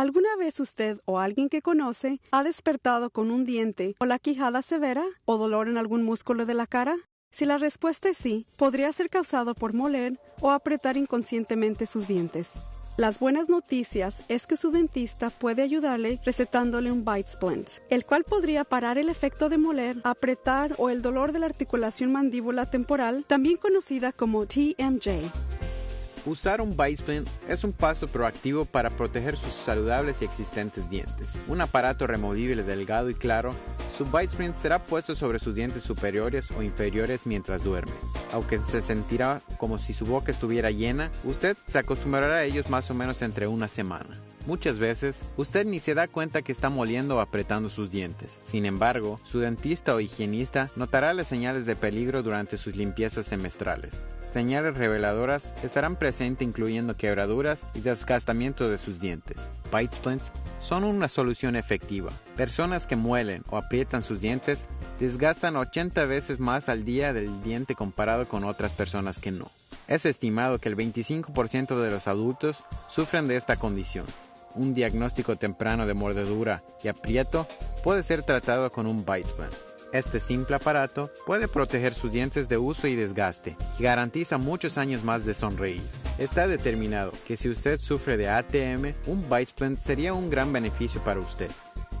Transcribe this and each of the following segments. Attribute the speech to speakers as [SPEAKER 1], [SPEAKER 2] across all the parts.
[SPEAKER 1] ¿Alguna vez usted o alguien que conoce ha despertado con un diente o la quijada severa o dolor en algún músculo de la cara? Si la respuesta es sí, podría ser causado por moler o apretar inconscientemente sus dientes. Las buenas noticias es que su dentista puede ayudarle recetándole un Bite Splint, el cual podría parar el efecto de moler, apretar o el dolor de la articulación mandíbula temporal, también conocida como TMJ.
[SPEAKER 2] Usar un Bite es un paso proactivo para proteger sus saludables y existentes dientes. Un aparato removible delgado y claro, su Bite será puesto sobre sus dientes superiores o inferiores mientras duerme. Aunque se sentirá como si su boca estuviera llena, usted se acostumbrará a ellos más o menos entre una semana. Muchas veces, usted ni se da cuenta que está moliendo o apretando sus dientes. Sin embargo, su dentista o higienista notará las señales de peligro durante sus limpiezas semestrales. Señales reveladoras estarán presentes incluyendo quebraduras y desgastamiento de sus dientes. Bite splints son una solución efectiva. Personas que muelen o aprietan sus dientes desgastan 80 veces más al día del diente comparado con otras personas que no. Es estimado que el 25% de los adultos sufren de esta condición. Un diagnóstico temprano de mordedura y aprieto puede ser tratado con un Bite Splint. Este simple aparato puede proteger sus dientes de uso y desgaste y garantiza muchos años más de sonreír. Está determinado que si usted sufre de ATM, un Bite sería un gran beneficio para usted.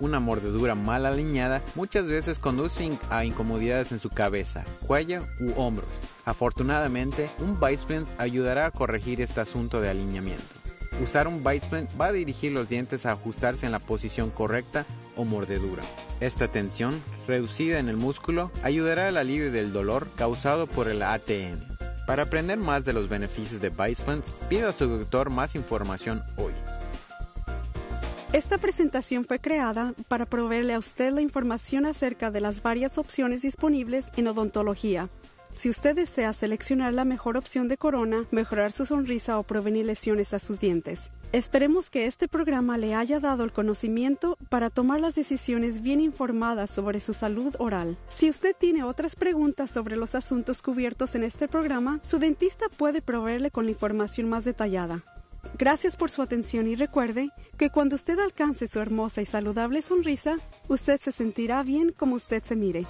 [SPEAKER 2] Una mordedura mal alineada muchas veces conduce a incomodidades en su cabeza, cuello u hombros. Afortunadamente, un Bite ayudará a corregir este asunto de alineamiento. Usar un Bite va a dirigir los dientes a ajustarse en la posición correcta o mordedura. Esta tensión, reducida en el músculo, ayudará al alivio del dolor causado por el ATN. Para aprender más de los beneficios de Bispens, pida a su doctor más información hoy.
[SPEAKER 1] Esta presentación fue creada para proveerle a usted la información acerca de las varias opciones disponibles en odontología si usted desea seleccionar la mejor opción de corona, mejorar su sonrisa o prevenir lesiones a sus dientes, esperemos que este programa le haya dado el conocimiento para tomar las decisiones bien informadas sobre su salud oral. Si usted tiene otras preguntas sobre los asuntos cubiertos en este programa, su dentista puede proveerle con la información más detallada. Gracias por su atención y recuerde que cuando usted alcance su hermosa y saludable sonrisa, usted se sentirá bien como usted se mire.